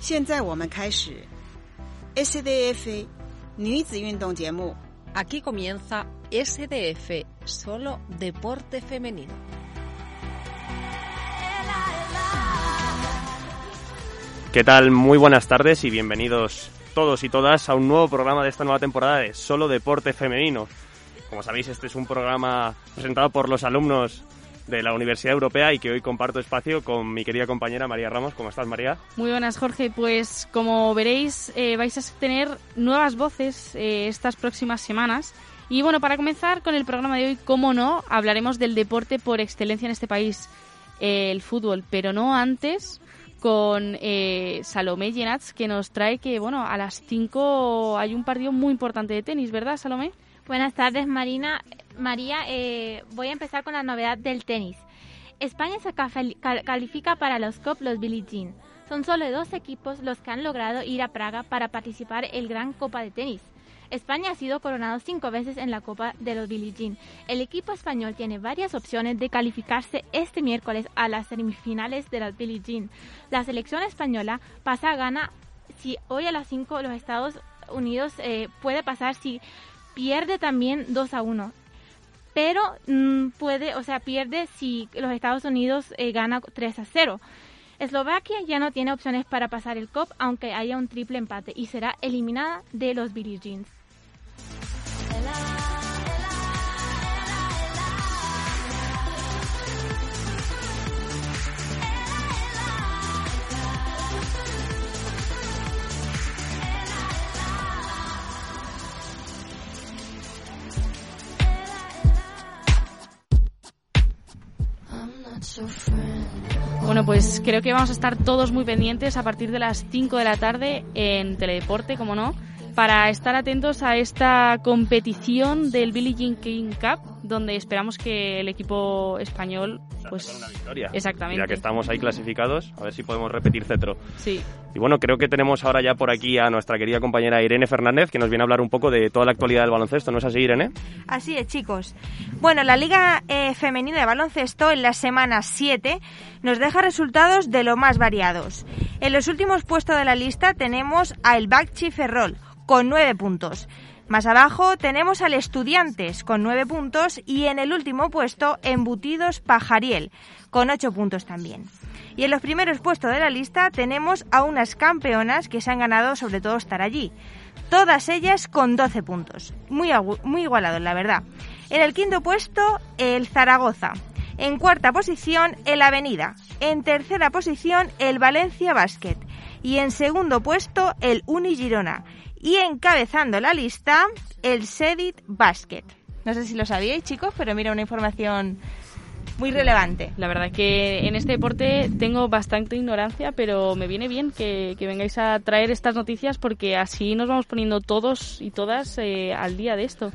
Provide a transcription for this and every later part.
现在我们开始 SDF 女子运动节目。 Aquí comienza SDF, solo deporte femenino. ¿Qué tal? Muy buenas tardes y bienvenidos todos y todas a un nuevo programa de esta nueva temporada de Solo Deporte Femenino. Como sabéis, este es un programa presentado por los alumnos de la Universidad Europea y que hoy comparto espacio con mi querida compañera María Ramos. ¿Cómo estás, María? Muy buenas, Jorge. Pues como veréis, eh, vais a tener nuevas voces eh, estas próximas semanas. Y bueno, para comenzar con el programa de hoy, como no, hablaremos del deporte por excelencia en este país, eh, el fútbol, pero no antes con Salomé Yenats, que nos trae que, bueno, a las 5 hay un partido muy importante de tenis, ¿verdad, Salomé? Buenas tardes, Marina. María, eh, voy a empezar con la novedad del tenis. España se califica para los COP los Billie Jean. Son solo dos equipos los que han logrado ir a Praga para participar en el Gran Copa de Tenis. España ha sido coronado cinco veces en la Copa de los Billie Jean. El equipo español tiene varias opciones de calificarse este miércoles a las semifinales de las Billie Jean. La selección española pasa a gana si hoy a las 5 los Estados Unidos eh, puede pasar si pierde también 2 a 1 pero mmm, puede, o sea, pierde si los Estados Unidos eh, gana 3 a 0. Eslovaquia ya no tiene opciones para pasar el COP aunque haya un triple empate y será eliminada de los Billie. Bueno, pues creo que vamos a estar todos muy pendientes a partir de las 5 de la tarde en Teledeporte, como no, para estar atentos a esta competición del Billie Jean King Cup, donde esperamos que el equipo español pues una victoria. exactamente Ya que estamos ahí clasificados, a ver si podemos repetir cetro. sí Y bueno, creo que tenemos ahora ya por aquí a nuestra querida compañera Irene Fernández, que nos viene a hablar un poco de toda la actualidad del baloncesto, ¿no es así, Irene? Así es, chicos. Bueno, la Liga eh, Femenina de Baloncesto en la semana 7 nos deja resultados de lo más variados. En los últimos puestos de la lista tenemos al Bakchi Ferrol con 9 puntos. Más abajo tenemos al Estudiantes con 9 puntos y en el último puesto Embutidos Pajariel con 8 puntos también. Y en los primeros puestos de la lista tenemos a unas campeonas que se han ganado sobre todo estar allí. Todas ellas con 12 puntos. Muy, muy igualados, la verdad. En el quinto puesto, el Zaragoza. En cuarta posición, el Avenida. En tercera posición, el Valencia Basket. Y en segundo puesto, el Uni Girona. Y encabezando la lista, el Sedit Basket. No sé si lo sabíais, chicos, pero mira, una información muy relevante. La verdad que en este deporte tengo bastante ignorancia, pero me viene bien que, vengáis a traer estas noticias porque así nos vamos poniendo todos y todas eh, al día de esto.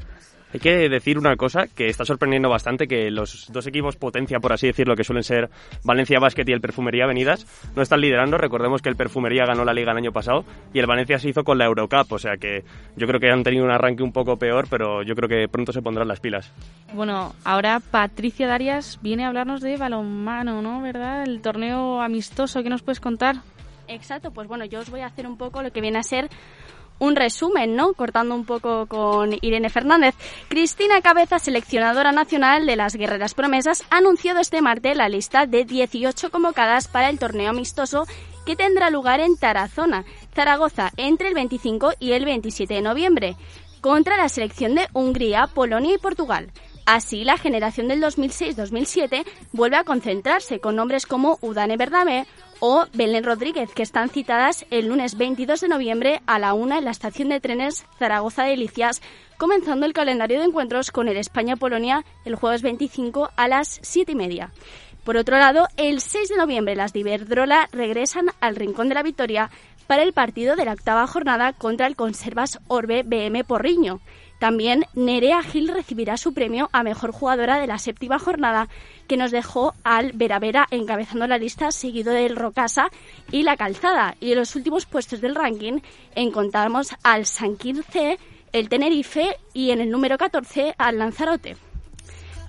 Hay que decir una cosa que está sorprendiendo bastante, que los dos equipos potencia, por así decirlo, que suelen ser Valencia Basket y el Perfumería Avenidas, no están liderando. Recordemos que el Perfumería ganó la liga el año pasado y el Valencia se hizo con la Eurocup, o sea que yo creo que han tenido un arranque un poco peor, pero yo creo que pronto se pondrán las pilas. Bueno, ahora Patricia Darias viene a hablarnos de balonmano, ¿no? ¿Verdad? El torneo amistoso, ¿qué nos puedes contar? Exacto, pues bueno, yo os voy a hacer un poco lo que viene a ser un resumen, ¿no? Cortando un poco con Irene Fernández. Cristina Cabeza, seleccionadora nacional de las Guerreras Promesas, ha anunciado este martes la lista de 18 convocadas para el torneo amistoso que tendrá lugar en Tarazona, Zaragoza, entre el 25 y el 27 de noviembre, contra la selección de Hungría, Polonia y Portugal. Así, la generación del 2006-2007 vuelve a concentrarse con nombres como Udane Berdame o Belén Rodríguez, que están citadas el lunes 22 de noviembre a la una en la estación de trenes Zaragoza Delicias, comenzando el calendario de encuentros con el España-Polonia el jueves 25 a las 7 y media. Por otro lado, el 6 de noviembre las de Iberdrola regresan al Rincón de la Victoria para el partido de la octava jornada contra el Conservas Orbe BM Porriño. También Nerea Gil recibirá su premio a mejor jugadora de la séptima jornada, que nos dejó al Vera Vera encabezando la lista, seguido del Rocasa y la Calzada. Y en los últimos puestos del ranking encontramos al Sanquín C, el Tenerife y en el número 14 al Lanzarote.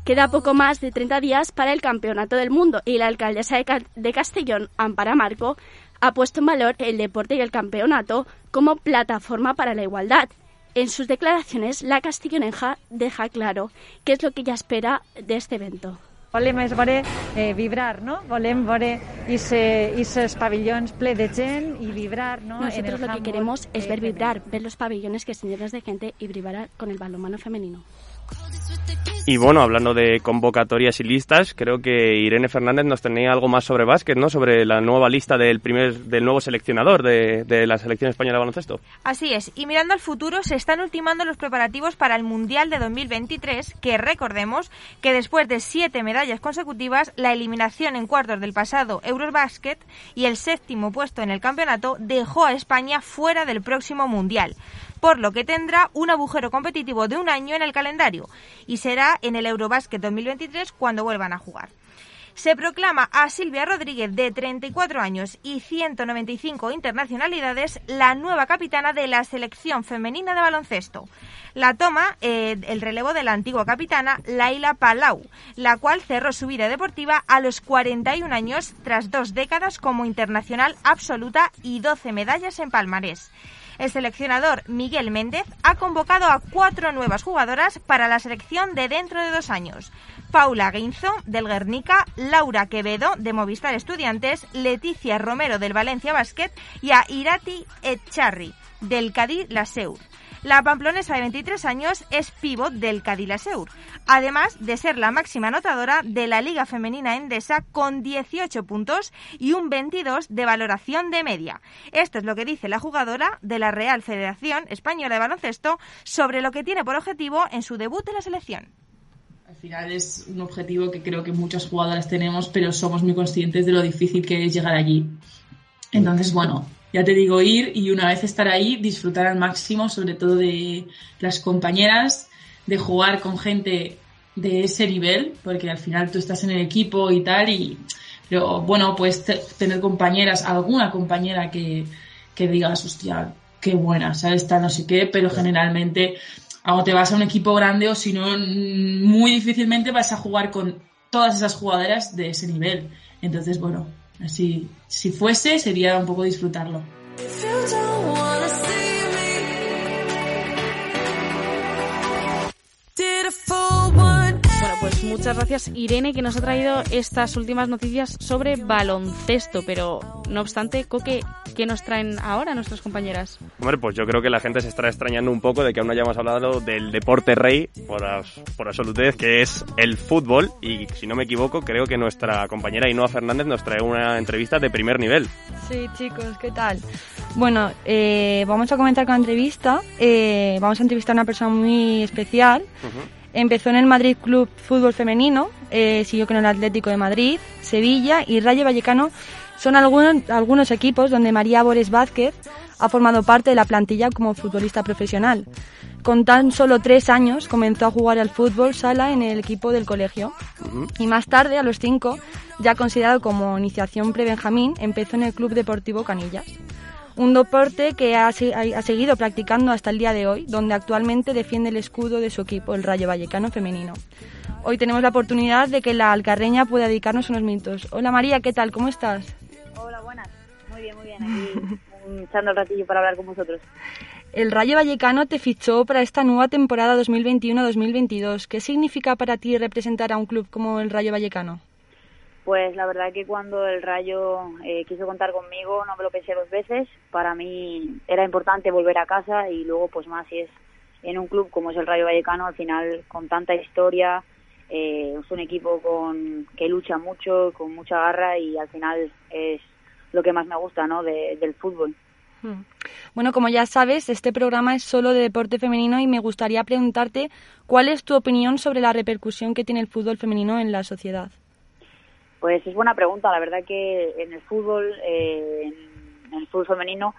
Queda poco más de 30 días para el Campeonato del Mundo y la alcaldesa de, Ca de Castellón, Ampara Marco, ha puesto en valor el deporte y el campeonato como plataforma para la igualdad. En sus declaraciones, la castilloneja deja claro qué es lo que ella espera de este evento. Volem és veure, eh, vibrar, no? Volem veure esos pabellones ple de gent y vibrar, no? Nosotros lo que queremos es ver vibrar, ver los pabellones que estén llenos de gente y vibrar con el balonmano femenino. Y bueno, hablando de convocatorias y listas, creo que Irene Fernández nos tenía algo más sobre básquet, ¿no? Sobre la nueva lista del primer del nuevo seleccionador de, de la selección española de baloncesto. Así es, y mirando al futuro, se están ultimando los preparativos para el Mundial de 2023, que recordemos que después de siete medallas consecutivas, la eliminación en cuartos del pasado Eurobasket y el séptimo puesto en el campeonato dejó a España fuera del próximo Mundial por lo que tendrá un agujero competitivo de un año en el calendario y será en el Eurobasket 2023 cuando vuelvan a jugar. Se proclama a Silvia Rodríguez, de 34 años y 195 internacionalidades, la nueva capitana de la selección femenina de baloncesto. La toma eh, el relevo de la antigua capitana Laila Palau, la cual cerró su vida deportiva a los 41 años tras dos décadas como internacional absoluta y 12 medallas en palmarés. El seleccionador Miguel Méndez ha convocado a cuatro nuevas jugadoras para la selección de dentro de dos años. Paula Guinzo, del Guernica, Laura Quevedo, de Movistar Estudiantes, Leticia Romero, del Valencia Basket y a Irati Echarri, del Cádiz Laseur. La pamplonesa de 23 años es pívot del Cadilaseur, además de ser la máxima anotadora de la Liga Femenina Endesa con 18 puntos y un 22 de valoración de media. Esto es lo que dice la jugadora de la Real Federación Española de Baloncesto sobre lo que tiene por objetivo en su debut en la selección. Al final es un objetivo que creo que muchas jugadoras tenemos, pero somos muy conscientes de lo difícil que es llegar allí. Entonces, bueno, ya te digo, ir y una vez estar ahí, disfrutar al máximo, sobre todo de las compañeras, de jugar con gente de ese nivel, porque al final tú estás en el equipo y tal, y pero bueno, pues tener compañeras, alguna compañera que, que digas, hostia, qué buena, ¿sabes? Tal, no sé qué, pero generalmente o te vas a un equipo grande o si no, muy difícilmente vas a jugar con todas esas jugadoras de ese nivel. Entonces, bueno, Así, si fuese, sería un poco disfrutarlo. Muchas gracias Irene que nos ha traído estas últimas noticias sobre baloncesto, pero no obstante, Coque, ¿qué nos traen ahora nuestras compañeras? Hombre, pues yo creo que la gente se estará extrañando un poco de que aún no hayamos hablado del deporte rey, por, por absolutez, que es el fútbol, y si no me equivoco, creo que nuestra compañera Inoa Fernández nos trae una entrevista de primer nivel. Sí, chicos, ¿qué tal? Bueno, eh, vamos a comentar con la entrevista, eh, vamos a entrevistar a una persona muy especial. Empezó en el Madrid Club Fútbol Femenino, eh, siguió con el Atlético de Madrid, Sevilla y Rayo Vallecano. Son algunos, algunos equipos donde María Bores Vázquez ha formado parte de la plantilla como futbolista profesional. Con tan solo tres años comenzó a jugar al fútbol sala en el equipo del colegio y más tarde, a los cinco, ya considerado como iniciación pre-Benjamín, empezó en el Club Deportivo Canillas un deporte que ha, seguido practicando hasta el día de hoy, donde actualmente defiende el escudo de su equipo, el Rayo Vallecano Femenino. Hoy tenemos la oportunidad de que la alcarreña pueda dedicarnos unos minutos. Hola María, ¿qué tal? ¿Cómo estás? Hola, buenas. Muy bien, muy bien. Aquí echando el ratillo para hablar con vosotros. El Rayo Vallecano te fichó para esta nueva temporada 2021-2022. ¿Qué significa para ti representar a un club como el Rayo Vallecano? Pues la verdad que cuando el Rayo eh, quiso contar conmigo no me lo pensé dos veces. Para mí era importante volver a casa y luego pues más si es en un club como es el Rayo Vallecano, al final con tanta historia, eh, es un equipo con que lucha mucho, con mucha garra y al final es lo que más me gusta ¿no? del fútbol. Hmm. Bueno, como ya sabes, este programa es solo de deporte femenino y me gustaría preguntarte cuál es tu opinión sobre la repercusión que tiene el fútbol femenino en la sociedad. Pues es buena pregunta. La verdad que en el fútbol, eh, en el fútbol femenino,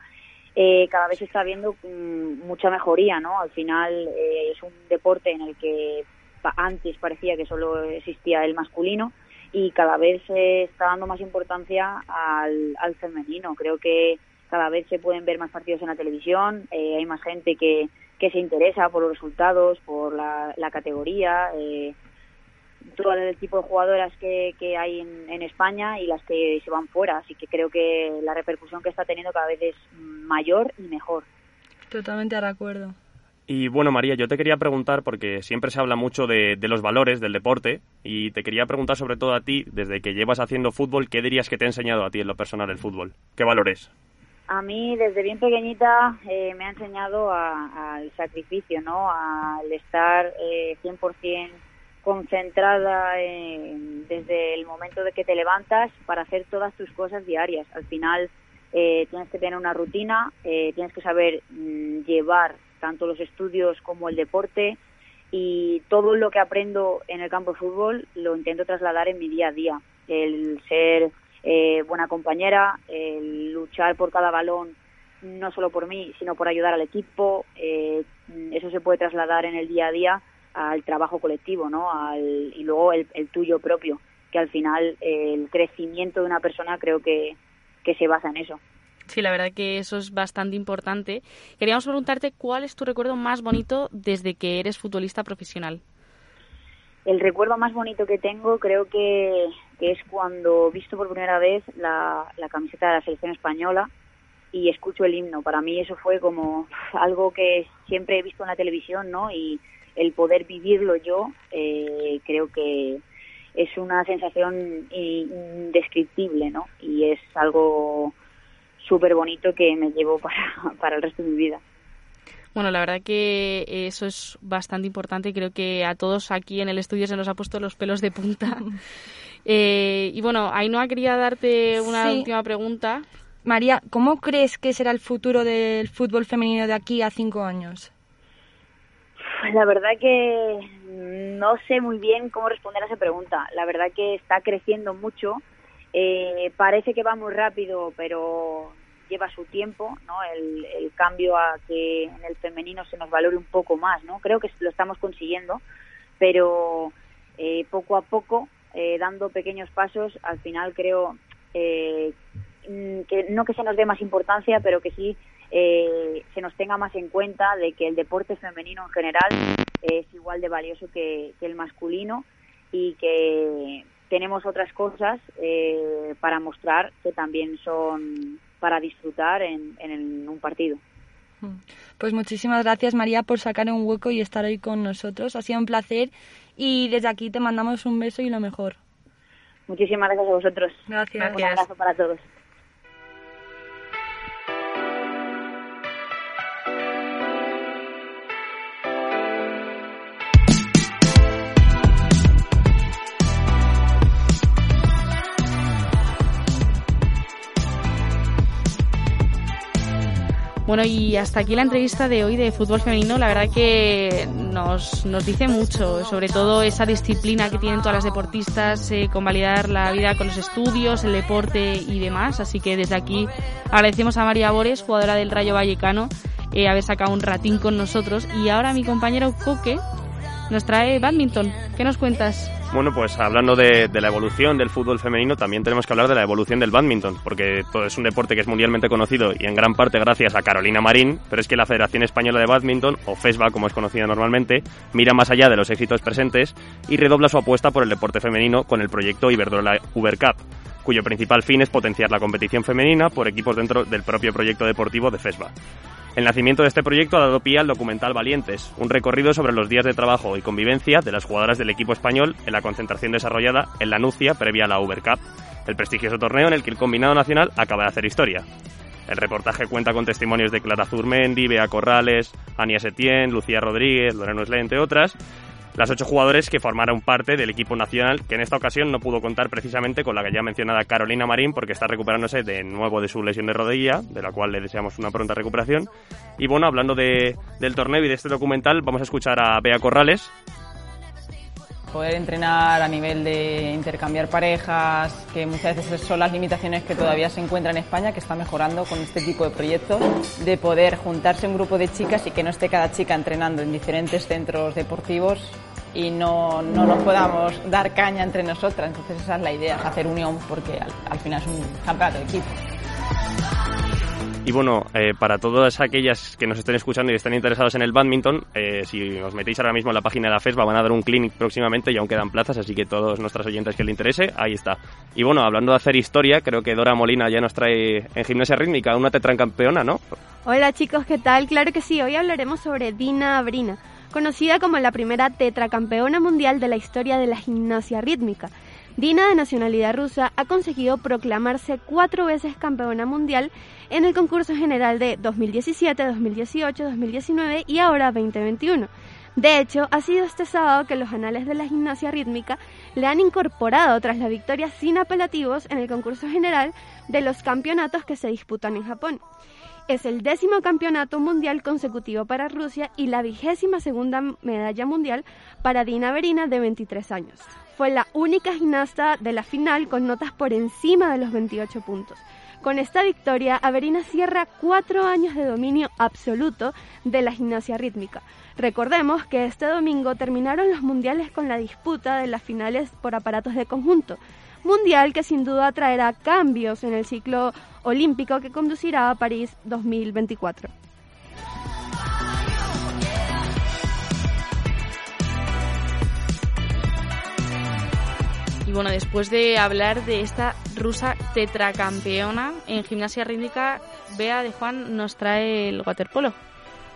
eh, cada vez se está viendo mm, mucha mejoría, ¿no? Al final eh, es un deporte en el que antes parecía que solo existía el masculino y cada vez se está dando más importancia al, al femenino. Creo que cada vez se pueden ver más partidos en la televisión, hay más gente que, que se interesa por los resultados, por la, la categoría. Eh, todo el tipo de jugadoras que, que hay en, en, España y las que se van fuera. Así que creo que la repercusión que está teniendo cada vez es mayor y mejor. Totalmente de acuerdo. Y bueno, María, yo te quería preguntar, porque siempre se habla mucho de, de, los valores del deporte, y te quería preguntar sobre todo a ti, desde que llevas haciendo fútbol, ¿qué dirías que te ha enseñado a ti en lo personal el fútbol? ¿Qué valores? A mí, desde bien pequeñita, eh, me ha enseñado al sacrificio, ¿no? Al estar eh, 100% concentrada en, desde el momento de que te levantas para hacer todas tus cosas diarias. Al final eh, tienes que tener una rutina, eh, tienes que saber mm, llevar tanto los estudios como el deporte y todo lo que aprendo en el campo de fútbol lo intento trasladar en mi día a día. El ser eh, buena compañera, el luchar por cada balón no solo por mí, sino por ayudar al equipo. Eh, eso se puede trasladar en el día a día al trabajo colectivo, ¿no? Al, y luego el, el, tuyo propio, que al final eh, el crecimiento de una persona creo que, que se basa en eso. Sí, la verdad que eso es bastante importante. Queríamos preguntarte cuál es tu recuerdo más bonito desde que eres futbolista profesional. El recuerdo más bonito que tengo creo que, que es cuando visto por primera vez la, la camiseta de la selección española y escucho el himno. Para mí eso fue como algo que siempre he visto en la televisión, ¿no? Y el poder vivirlo yo, eh, creo que es una sensación indescriptible, ¿no? Y es algo súper bonito que me llevo para, para el resto de mi vida. Bueno, la verdad que eso es bastante importante. Creo que a todos aquí en el estudio se nos ha puesto los pelos de punta. eh, y bueno, Ainhoa quería darte una sí. última pregunta. María, ¿cómo crees que será el futuro del fútbol femenino de aquí a cinco años? La verdad que no sé muy bien cómo responder a esa pregunta. La verdad que está creciendo mucho. Eh, parece que va muy rápido, pero lleva su tiempo, ¿no? El, el, cambio a que en el femenino se nos valore un poco más, ¿no? Creo que lo estamos consiguiendo, pero eh, poco a poco, eh, dando pequeños pasos, al final creo eh, que no que se nos dé más importancia, pero que sí eh, se nos tenga más en cuenta de que el deporte femenino en general es igual de valioso que, que el masculino y que tenemos otras cosas eh, para mostrar que también son para disfrutar en, en, un partido. Pues muchísimas gracias María por sacar un hueco y estar hoy con nosotros. Ha sido un placer y desde aquí te mandamos un beso y lo mejor. Muchísimas gracias a vosotros. Gracias. Un abrazo para todos. Bueno, y hasta aquí la entrevista de hoy de fútbol femenino. La verdad que nos, nos dice mucho, sobre todo esa disciplina que tienen todas las deportistas, eh, convalidar la vida con los estudios, el deporte y demás. Así que desde aquí agradecemos a María Bores, jugadora del Rayo Vallecano, eh, haber sacado un ratín con nosotros. Y ahora mi compañero Coque nos trae badminton. ¿Qué nos cuentas? Bueno, pues hablando de, la evolución del fútbol femenino, también tenemos que hablar de la evolución del badminton, porque es un deporte que es mundialmente conocido y en gran parte gracias a Carolina Marín, pero es que la Federación Española de Badminton, o FESBA como es conocida normalmente, mira más allá de los éxitos presentes y redobla su apuesta por el deporte femenino con el proyecto Iberdrola Uber Cup, cuyo principal fin es potenciar la competición femenina por equipos dentro del propio proyecto deportivo de FESBA. El nacimiento de este proyecto ha dado pie al documental Valientes, un recorrido sobre los días de trabajo y convivencia de las jugadoras del equipo español en la concentración desarrollada en la Nucia previa a la Uber Cup, el prestigioso torneo en el que el combinado nacional acaba de hacer historia. El reportaje cuenta con testimonios de Clara Zurmendi, Bea Corrales, Ania Setién, Lucía Rodríguez, Lorena Osle, entre otras, las ocho jugadores que formaron parte del equipo nacional, que en esta ocasión no pudo contar precisamente con la ya mencionada Carolina Marín, porque está recuperándose de nuevo de su lesión de rodilla, de la cual le deseamos una pronta recuperación. Y bueno, hablando de, del torneo y de este documental, vamos a escuchar a Bea Corrales, poder entrenar a nivel de intercambiar parejas, que muchas veces son las limitaciones que todavía se encuentran en España, que está mejorando con este tipo de proyectos, de poder juntarse un grupo de chicas y que no esté cada chica entrenando en diferentes centros deportivos y no, no nos podamos dar caña entre nosotras. Entonces esa es la idea, hacer unión porque al, al final es un campeonato de equipo. Y bueno, eh, para todas aquellas que nos estén escuchando y estén interesados en el badminton, eh, si os metéis ahora mismo en la página de la FESBA van a dar un clinic próximamente y aún quedan plazas, así que todos nuestros oyentes que les interese, ahí está. Y bueno, hablando de hacer historia, creo que Dora Molina ya nos trae en gimnasia rítmica una tetracampeona, ¿no? Hola chicos, ¿qué tal? Claro que sí, hoy hablaremos sobre Dina Abrina, conocida como la primera tetracampeona mundial de la historia de la gimnasia rítmica. Dina, de nacionalidad rusa, ha conseguido proclamarse cuatro veces campeona mundial en el concurso general de 2017, 2018, 2019 y ahora 2021. De hecho, ha sido este sábado que los anales de la gimnasia rítmica le han incorporado tras la victoria sin apelativos en el concurso general de los campeonatos que se disputan en Japón. Es el décimo campeonato mundial consecutivo para Rusia y la vigésima segunda medalla mundial para Dina Verina de 23 años fue la única gimnasta de la final con notas por encima de los 28 puntos. Con esta victoria, Averina cierra cuatro años de dominio absoluto de la gimnasia rítmica. Recordemos que este domingo terminaron los mundiales con la disputa de las finales por aparatos de conjunto, mundial que sin duda traerá cambios en el ciclo olímpico que conducirá a París 2024. Bueno, después de hablar de esta rusa tetracampeona en gimnasia rítmica, Bea de Juan nos trae el waterpolo.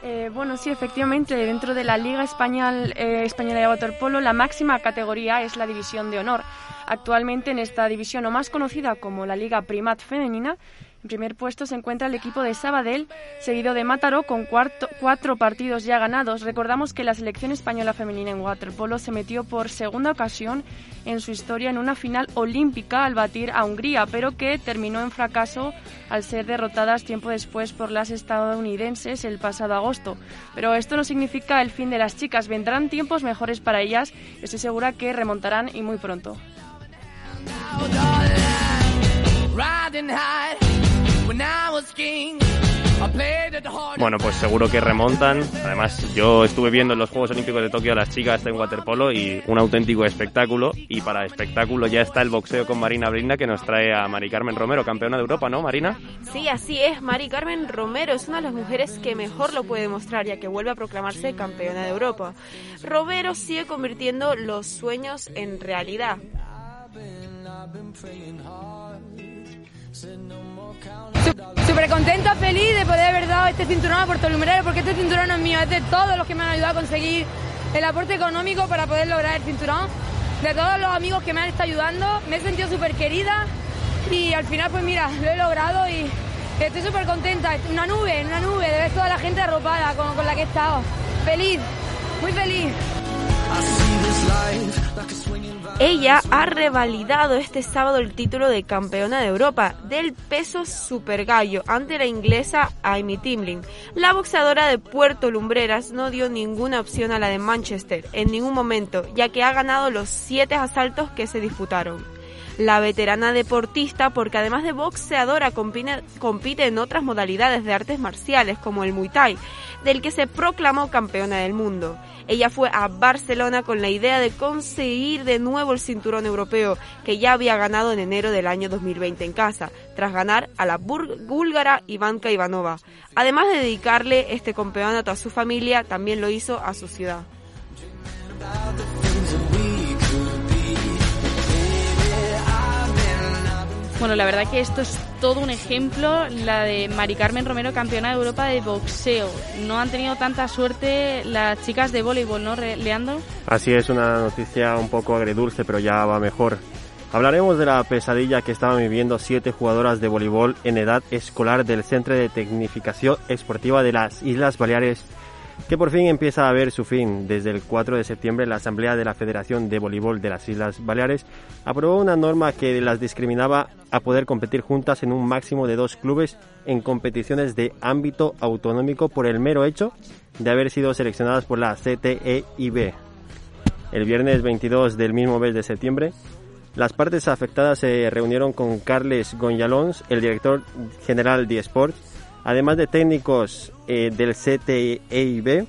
Eh, bueno, sí, efectivamente, dentro de la Liga Español, eh, Española de Waterpolo, la máxima categoría es la División de Honor. Actualmente en esta división, o más conocida como la Liga Primat Femenina, en primer puesto se encuentra el equipo de Sabadell, seguido de Mataró con cuatro partidos ya ganados. Recordamos que la selección española femenina en waterpolo se metió por segunda ocasión en su historia en una final olímpica al batir a Hungría, pero que terminó en fracaso al ser derrotadas tiempo después por las estadounidenses el pasado agosto. Pero esto no significa el fin de las chicas, vendrán tiempos mejores para ellas, estoy segura que remontarán y muy pronto. Bueno, pues seguro que remontan. Además, yo estuve viendo en los Juegos Olímpicos de Tokio a las chicas en waterpolo y un auténtico espectáculo. Y para espectáculo ya está el boxeo con Marina Brinda que nos trae a Mari Carmen Romero, campeona de Europa, ¿no, Marina? Sí, así es. Mari Carmen Romero es una de las mujeres que mejor lo puede demostrar ya que vuelve a proclamarse campeona de Europa. Romero sigue convirtiendo los sueños en realidad. Súper contenta, feliz de poder haber dado este cinturón a Puerto Lumerero, porque este cinturón es mío, es de todos los que me han ayudado a conseguir el aporte económico para poder lograr el cinturón, de todos los amigos que me han estado ayudando. Me he sentido súper querida y al final, pues mira, lo he logrado y estoy súper contenta. Una nube, una nube de ver toda la gente arropada con, con la que he estado. Feliz, muy feliz. Ella ha revalidado este sábado el título de campeona de Europa del peso super gallo ante la inglesa Amy Timlin. La boxeadora de Puerto Lumbreras no dio ninguna opción a la de Manchester en ningún momento, ya que ha ganado los siete asaltos que se disputaron. La veterana deportista, porque además de boxeadora compite en otras modalidades de artes marciales como el Muay Thai, del que se proclamó campeona del mundo. Ella fue a Barcelona con la idea de conseguir de nuevo el cinturón europeo que ya había ganado en enero del año 2020 en casa, tras ganar a la búlgara Ivanka Ivanova. Además de dedicarle este campeonato a su familia, también lo hizo a su ciudad. Bueno, la verdad que esto es todo un ejemplo, la de Mari Carmen Romero, campeona de Europa de boxeo. No han tenido tanta suerte las chicas de voleibol, ¿no, Leandro? Así es, una noticia un poco agridulce, pero ya va mejor. Hablaremos de la pesadilla que estaban viviendo siete jugadoras de voleibol en edad escolar del Centro de Tecnificación Esportiva de las Islas Baleares que por fin empieza a ver su fin. Desde el 4 de septiembre la Asamblea de la Federación de Voleibol de las Islas Baleares aprobó una norma que las discriminaba a poder competir juntas en un máximo de dos clubes en competiciones de ámbito autonómico por el mero hecho de haber sido seleccionadas por la CTEIB. El viernes 22 del mismo mes de septiembre, las partes afectadas se reunieron con Carles Gonzalons, el director general de Sports, además de técnicos eh, del CTEIB,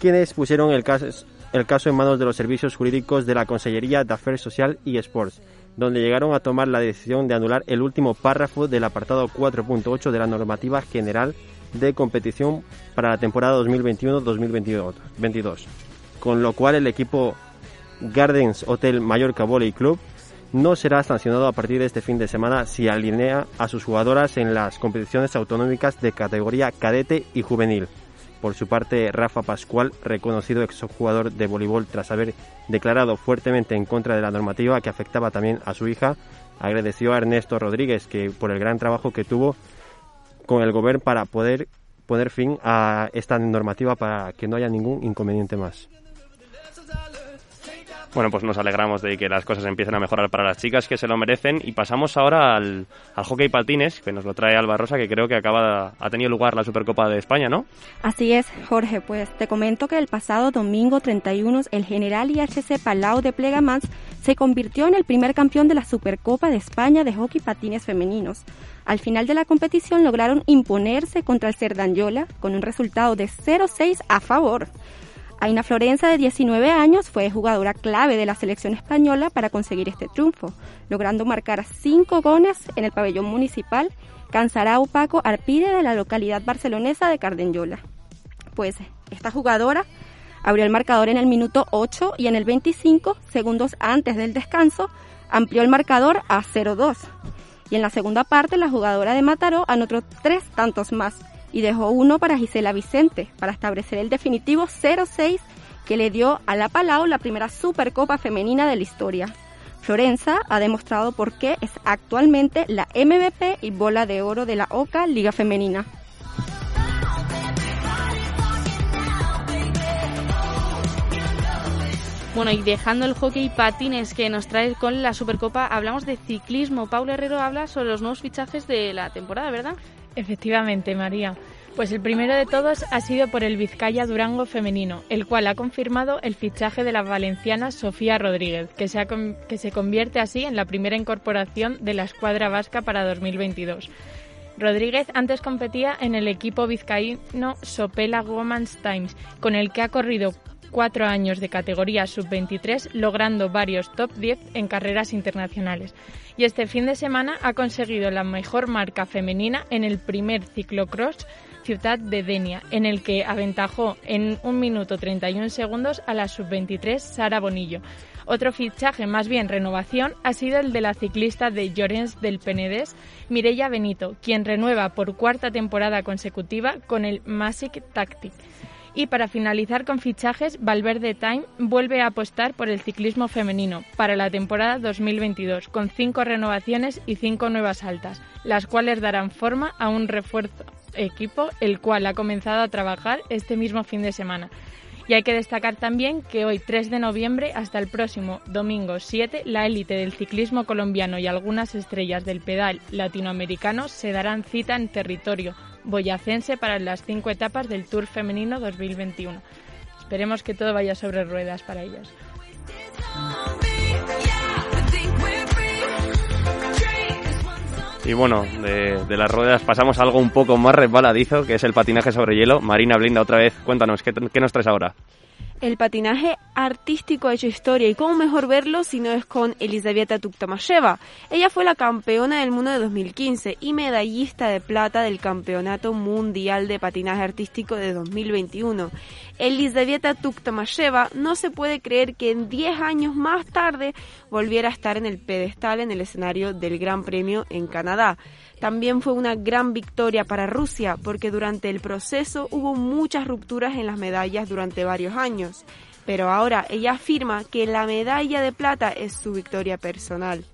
quienes pusieron el caso, en manos de los servicios jurídicos de la Consellería de Affairs Social y Sports. donde llegaron a tomar la decisión de anular el último párrafo del apartado 4.8 de la normativa general de competición para la temporada 2021-2022, con lo cual el equipo Gardens Hotel Mallorca Volley Club no será sancionado a partir de este fin de semana si alinea a sus jugadoras en las competiciones autonómicas de categoría cadete y juvenil. Por su parte, Rafa Pascual, reconocido exjugador de voleibol tras haber declarado fuertemente en contra de la normativa que afectaba también a su hija, agradeció a Ernesto Rodríguez que por el gran trabajo que tuvo con el gobierno para poder poner fin a esta normativa para que no haya ningún inconveniente más. Bueno, pues nos alegramos de que las cosas empiecen a mejorar para las chicas que se lo merecen y pasamos ahora al, al hockey patines, que nos lo trae Alba Rosa, que creo que acaba ha tenido lugar la Supercopa de España, ¿no? Así es, Jorge, pues te comento que el pasado domingo 31 el general IHC Palau de Plegamans se convirtió en el primer campeón de la Supercopa de España de hockey patines femeninos. Al final de la competición lograron imponerse contra el Cerdanyola con un resultado de 0-6 a favor. Aina Florenza, de 19 años, fue jugadora clave de la selección española para conseguir este triunfo, logrando marcar cinco goles en el pabellón municipal Cansarau Paco Arpide de la localidad barcelonesa de Cardenyola. Pues esta jugadora abrió el marcador en el minuto 8 y en el 25, segundos antes del descanso, amplió el marcador a 0-2. Y en la segunda parte, la jugadora de Mataró anotó tres tantos más, y dejó uno para Gisela Vicente para establecer el definitivo 0-6 que le dio a la Palau la primera Supercopa femenina de la historia. Florenza ha demostrado por qué es actualmente la MVP y bola de oro de la OCA Liga Femenina. Bueno, y dejando el hockey patines que nos trae con la Supercopa, hablamos de ciclismo. Paulo Herrero habla sobre los nuevos fichajes de la temporada, ¿verdad? Efectivamente, María. Pues el primero de todos ha sido por el Vizcaya Durango femenino, el cual ha confirmado el fichaje de la valenciana Sofía Rodríguez, que se, que se convierte así en la primera incorporación de la escuadra vasca para 2022. Rodríguez antes competía en el equipo vizcaíno Sopela Women's Times, con el que ha corrido cuatro años de categoría sub-23, logrando varios top 10 en carreras internacionales. Y este fin de semana ha conseguido la mejor marca femenina en el primer ciclocross Ciudad de Denia, en el que aventajó en un minuto 31 segundos a la sub-23 Sara Bonillo. Otro fichaje, más bien renovación, ha sido el de la ciclista de Llorens del Penedés, Mireia Benito, quien renueva por cuarta temporada consecutiva con el Masic Tactic. Y para finalizar con fichajes, Valverde Time vuelve a apostar por el ciclismo femenino para la temporada 2022, con cinco renovaciones y cinco nuevas altas, las cuales darán forma a un refuerzo equipo, el cual ha comenzado a trabajar este mismo fin de semana. Y hay que destacar también que hoy 3 de noviembre hasta el próximo domingo 7 la élite del ciclismo colombiano y algunas estrellas del pedal latinoamericano se darán cita en territorio boyacense para las cinco etapas del Tour Femenino 2021. Esperemos que todo vaya sobre ruedas para ellas. Y bueno, de, las ruedas pasamos a algo un poco más resbaladizo, que es el patinaje sobre hielo. Marina Blinda, otra vez, cuéntanos, ¿qué, qué nos traes ahora? El patinaje artístico ha hecho historia y cómo mejor verlo si no es con Elizaveta Tuktamasheva. Ella fue la campeona del mundo de 2015 y medallista de plata del Campeonato Mundial de Patinaje Artístico de 2021. Elizaveta Tuktamasheva no se puede creer que en 10 años más tarde volviera a estar en el pedestal en el escenario del Gran Premio en Canadá. También fue una gran victoria para Rusia porque durante el proceso hubo muchas rupturas en las medallas durante varios años. Pero ahora ella afirma que la medalla de plata es su victoria personal.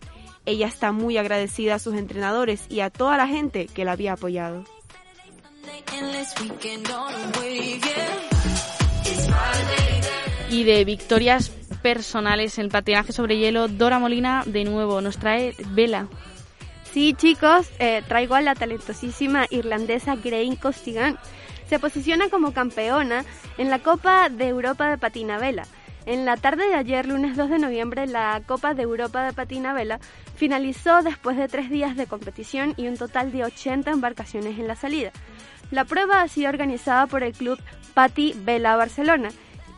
Ella está muy agradecida a sus entrenadores y a toda la gente que la había apoyado. Y de victorias personales en patinaje sobre hielo, Dora Molina de nuevo nos trae Vela. Sí, chicos, eh, traigo a la talentosísima irlandesa Grain Costigan. Se posiciona como campeona en la Copa de Europa de Patina Vela. En la tarde de ayer, lunes 2 de noviembre, la Copa de Europa de Patina Vela finalizó después de tres días de competición y un total de 80 embarcaciones en la salida. La prueba ha sido organizada por el club Pati Vela Barcelona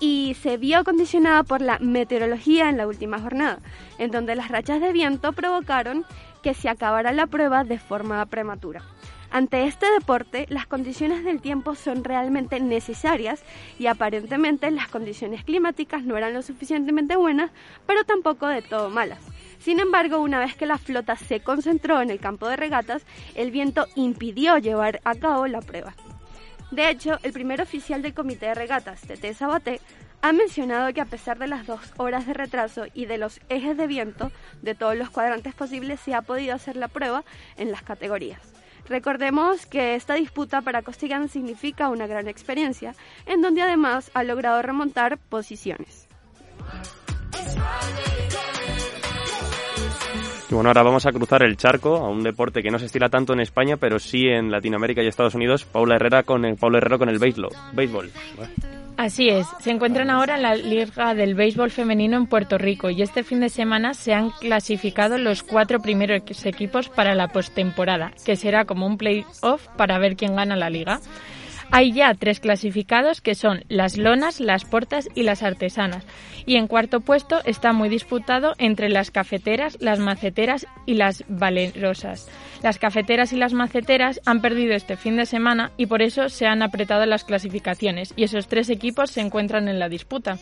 y se vio condicionada por la meteorología en la última jornada, en donde las rachas de viento provocaron que se acabara la prueba de forma prematura. Ante este deporte, las condiciones del tiempo son realmente necesarias y aparentemente las condiciones climáticas no eran lo suficientemente buenas, pero tampoco de todo malas. Sin embargo, una vez que la flota se concentró en el campo de regatas, el viento impidió llevar a cabo la prueba. De hecho, el primer oficial del comité de regatas, Tete Sabaté, ha mencionado que a pesar de las dos horas de retraso y de los ejes de viento de todos los cuadrantes posibles, se ha podido hacer la prueba en las categorías. Recordemos que esta disputa para Costigan significa una gran experiencia, en donde además ha logrado remontar posiciones. Bueno, ahora vamos a cruzar el charco a un deporte que no se estila tanto en España, pero sí en Latinoamérica y Estados Unidos. Paula Herrera con el, Paulo Herrero con el béisbol. Así es, se encuentran ahora en la Liga del Béisbol Femenino en Puerto Rico y este fin de semana se han clasificado los cuatro primeros equipos para la postemporada, que será como un playoff para ver quién gana la liga. Hay ya tres clasificados que son las lonas, las portas y las artesanas. Y en cuarto puesto está muy disputado entre las cafeteras, las maceteras y las valerosas. Las cafeteras y las maceteras han perdido este fin de semana y por eso se han apretado las clasificaciones y esos tres equipos se encuentran en la disputa.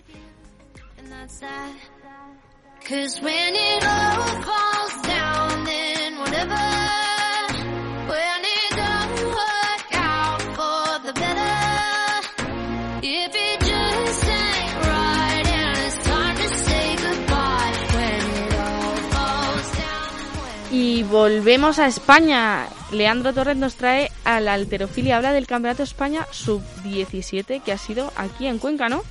Volvemos a España. Leandro Torres nos trae a la alterofilia. Habla del Campeonato España Sub-17 que ha sido aquí en Cuenca, ¿no?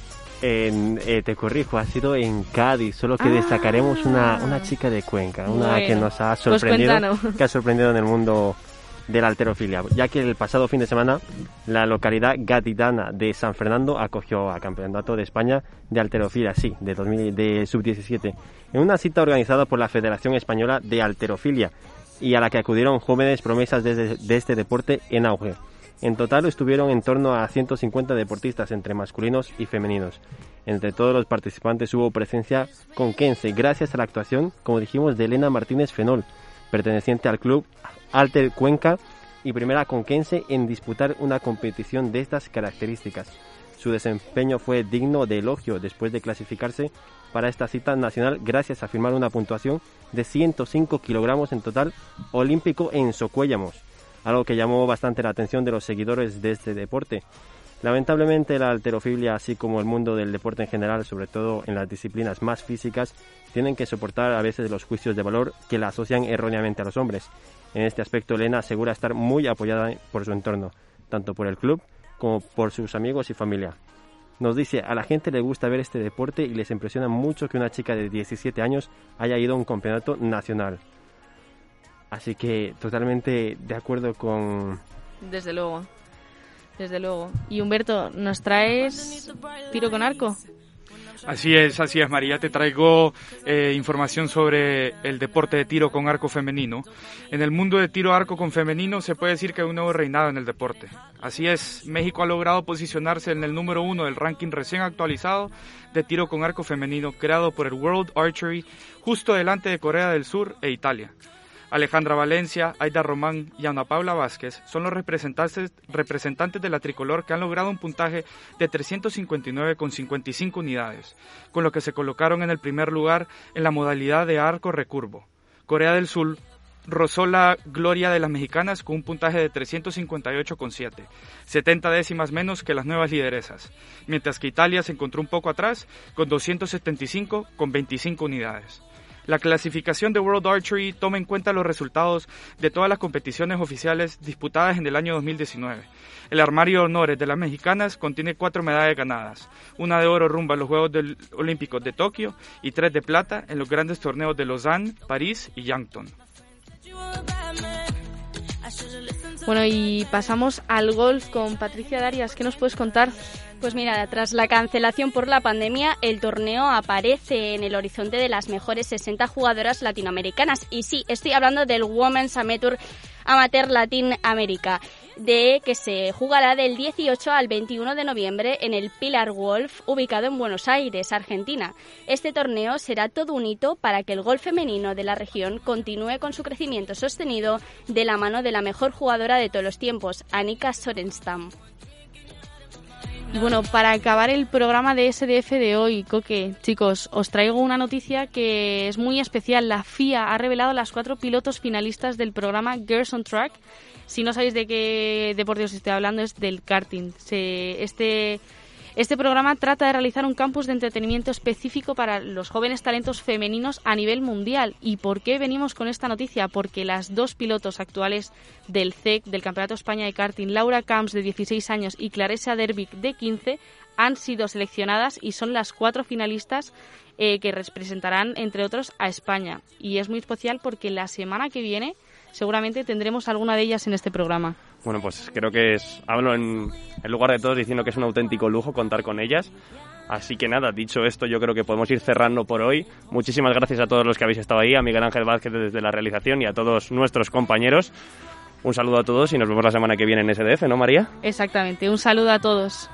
En, eh, te corrijo, ha sido en Cádiz, solo que destacaremos una, una chica de Cuenca, una que nos ha pues sorprendido, que ha sorprendido en el mundo de la alterofilia, ya que el pasado fin de semana la localidad gaditana de San Fernando acogió al Campeonato de España de alterofilia, sí, de, 2000, de sub-17, en una cita organizada por la Federación Española de Alterofilia y a la que acudieron jóvenes promesas de, de este deporte en auge. En total estuvieron en torno a 150 deportistas entre masculinos y femeninos. Entre todos los participantes hubo presencia conquense gracias a la actuación, como dijimos, de Elena Martínez Fenol, perteneciente al club Alter Cuenca y primera conquense en disputar una competición de estas características. Su desempeño fue digno de elogio después de clasificarse para esta cita nacional gracias a firmar una puntuación de 105 kilogramos en total olímpico en Socuéllamos, algo que llamó bastante la atención de los seguidores de este deporte. Lamentablemente la alterofilia, así como el mundo del deporte en general, sobre todo en las disciplinas más físicas, tienen que soportar a veces los juicios de valor que la asocian erróneamente a los hombres. En este aspecto, Elena asegura estar muy apoyada por su entorno, tanto por el club como por sus amigos y familia. Nos dice, a la gente le gusta ver este deporte y les impresiona mucho que una chica de 17 años haya ido a un campeonato nacional. Así que totalmente de acuerdo con... Desde luego, desde luego. Y Humberto, ¿nos traes tiro con arco? Así es, así es, María. Te traigo eh, información sobre el deporte de tiro con arco femenino. En el mundo de tiro arco con femenino se puede decir que hay un nuevo reinado en el deporte. Así es, México ha logrado posicionarse en el número uno del ranking recién actualizado de tiro con arco femenino creado por el World Archery justo delante de Corea del Sur e Italia. Alejandra Valencia, Aida Román y Ana Paula Vázquez son los representantes, representantes de la tricolor que han logrado un puntaje de 359,55 unidades, con lo que se colocaron en el primer lugar en la modalidad de arco recurvo. Corea del Sur rozó la gloria de las mexicanas con un puntaje de 358,7, 70 décimas menos que las nuevas lideresas, mientras que Italia se encontró un poco atrás con 275,25 unidades. La clasificación de World Archery toma en cuenta los resultados de todas las competiciones oficiales disputadas en el año 2019. El armario de honores de las mexicanas contiene cuatro medallas ganadas, una de oro rumbo a los Juegos Olímpicos de Tokio y tres de plata en los grandes torneos de Lausanne, París y Yankton. Bueno, y pasamos al golf con Patricia Darias. ¿Qué nos puedes contar? Pues mira, tras la cancelación por la pandemia, el torneo aparece en el horizonte de las mejores 60 jugadoras latinoamericanas. Y sí, estoy hablando del Women's Amateur, Amateur Latin America, de que se jugará del 18 al 21 de noviembre en el Pilar Wolf, ubicado en Buenos Aires, Argentina. Este torneo será todo un hito para que el golf femenino de la región continúe con su crecimiento sostenido de la mano de la mejor jugadora de todos los tiempos, Annika Sorenstam. Y bueno, para acabar el programa de SDF de hoy, Coque, chicos, os traigo una noticia que es muy especial. La FIA ha revelado las cuatro pilotos finalistas del programa Girls on Track. Si no sabéis de qué deporte os estoy hablando, es del karting. Se, este este programa trata de realizar un campus de entretenimiento específico para los jóvenes talentos femeninos a nivel mundial. ¿Y por qué venimos con esta noticia? Porque las dos pilotos actuales del CEC, del Campeonato España de Karting, Laura Camps, de 16 años, y Clarissa Derbic, de 15, han sido seleccionadas y son las cuatro finalistas eh, que representarán, entre otros, a España. Y es muy especial porque la semana que viene seguramente tendremos alguna de ellas en este programa. Bueno, pues creo que es, hablo en, lugar de todos diciendo que es un auténtico lujo contar con ellas. Así que nada, dicho esto, yo creo que podemos ir cerrando por hoy. Muchísimas gracias a todos los que habéis estado ahí, a Miguel Ángel Vázquez desde la realización y a todos nuestros compañeros. Un saludo a todos y nos vemos la semana que viene en SDF, ¿no, María? Exactamente, un saludo a todos.